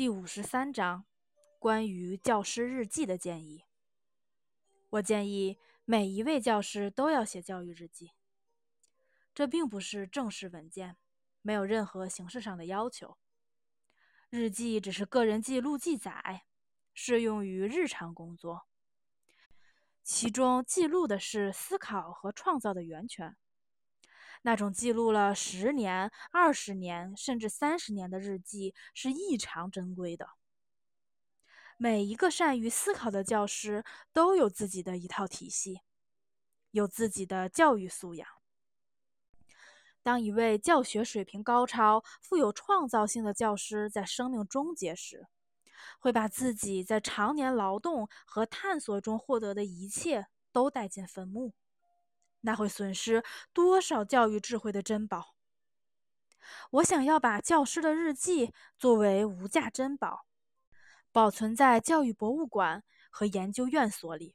第五十三章，关于教师日记的建议。我建议每一位教师都要写教育日记。这并不是正式文件，没有任何形式上的要求。日记只是个人记录记载，适用于日常工作。其中记录的是思考和创造的源泉。那种记录了十年、二十年甚至三十年的日记是异常珍贵的。每一个善于思考的教师都有自己的一套体系，有自己的教育素养。当一位教学水平高超、富有创造性的教师在生命终结时，会把自己在常年劳动和探索中获得的一切都带进坟墓。那会损失多少教育智慧的珍宝？我想要把教师的日记作为无价珍宝，保存在教育博物馆和研究院所里。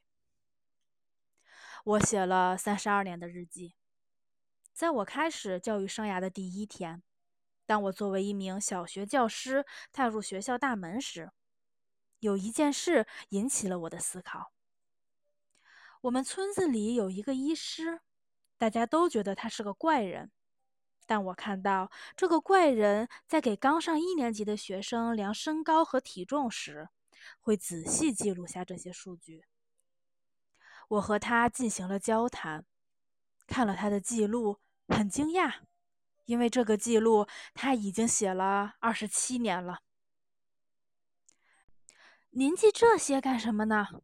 我写了三十二年的日记，在我开始教育生涯的第一天，当我作为一名小学教师踏入学校大门时，有一件事引起了我的思考。我们村子里有一个医师，大家都觉得他是个怪人。但我看到这个怪人在给刚上一年级的学生量身高和体重时，会仔细记录下这些数据。我和他进行了交谈，看了他的记录，很惊讶，因为这个记录他已经写了二十七年了。您记这些干什么呢？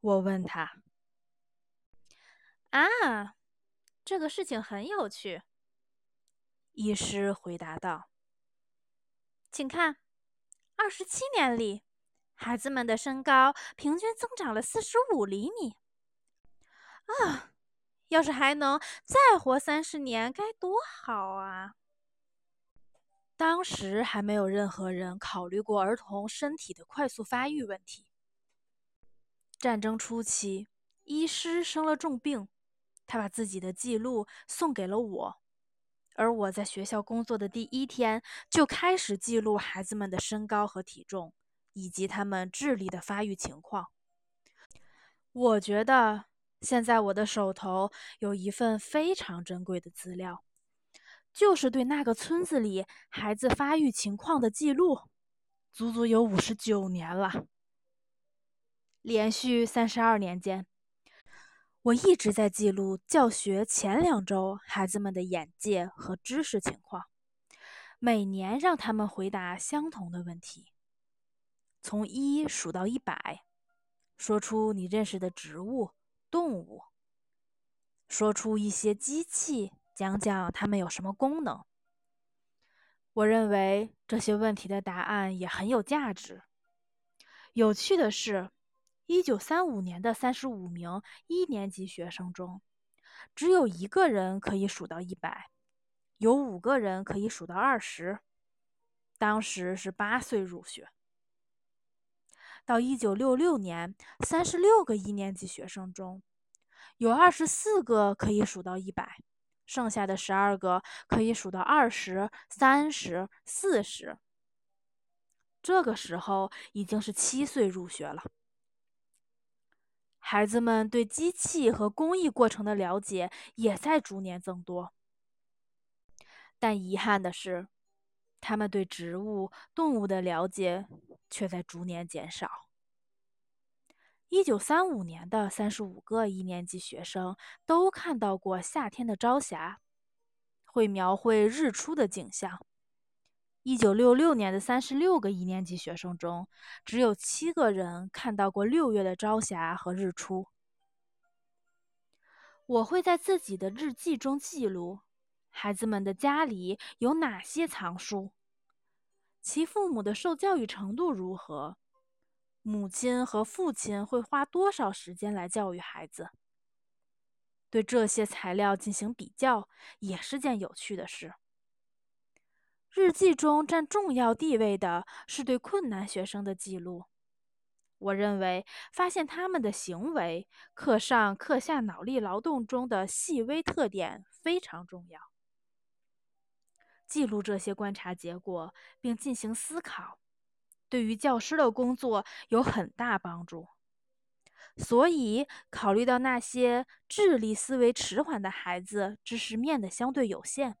我问他。啊，这个事情很有趣。医师回答道：“请看，二十七年里，孩子们的身高平均增长了四十五厘米。啊，要是还能再活三十年，该多好啊！”当时还没有任何人考虑过儿童身体的快速发育问题。战争初期，医师生了重病。他把自己的记录送给了我，而我在学校工作的第一天就开始记录孩子们的身高和体重，以及他们智力的发育情况。我觉得现在我的手头有一份非常珍贵的资料，就是对那个村子里孩子发育情况的记录，足足有五十九年了，连续三十二年间。我一直在记录教学前两周孩子们的眼界和知识情况，每年让他们回答相同的问题，从一数到一百，说出你认识的植物、动物，说出一些机器，讲讲它们有什么功能。我认为这些问题的答案也很有价值。有趣的是。一九三五年的三十五名一年级学生中，只有一个人可以数到一百，有五个人可以数到二十。当时是八岁入学。到一九六六年，三十六个一年级学生中，有二十四个可以数到一百，剩下的十二个可以数到二十三十四十。这个时候已经是七岁入学了。孩子们对机器和工艺过程的了解也在逐年增多，但遗憾的是，他们对植物、动物的了解却在逐年减少。一九三五年的三十五个一年级学生都看到过夏天的朝霞，会描绘日出的景象。一九六六年的三十六个一年级学生中，只有七个人看到过六月的朝霞和日出。我会在自己的日记中记录孩子们的家里有哪些藏书，其父母的受教育程度如何，母亲和父亲会花多少时间来教育孩子。对这些材料进行比较，也是件有趣的事。日记中占重要地位的是对困难学生的记录。我认为发现他们的行为、课上课下脑力劳动中的细微特点非常重要。记录这些观察结果，并进行思考，对于教师的工作有很大帮助。所以，考虑到那些智力思维迟缓的孩子知识面的相对有限，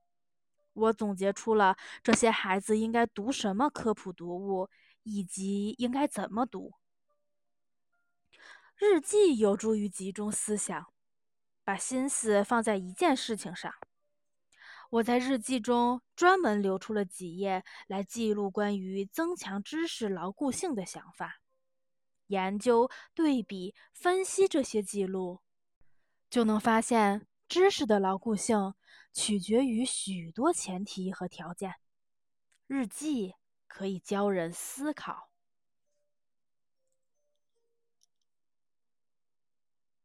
我总结出了这些孩子应该读什么科普读物，以及应该怎么读。日记有助于集中思想，把心思放在一件事情上。我在日记中专门留出了几页来记录关于增强知识牢固性的想法。研究、对比、分析这些记录，就能发现知识的牢固性取决于许多前提和条件。日记可以教人思考。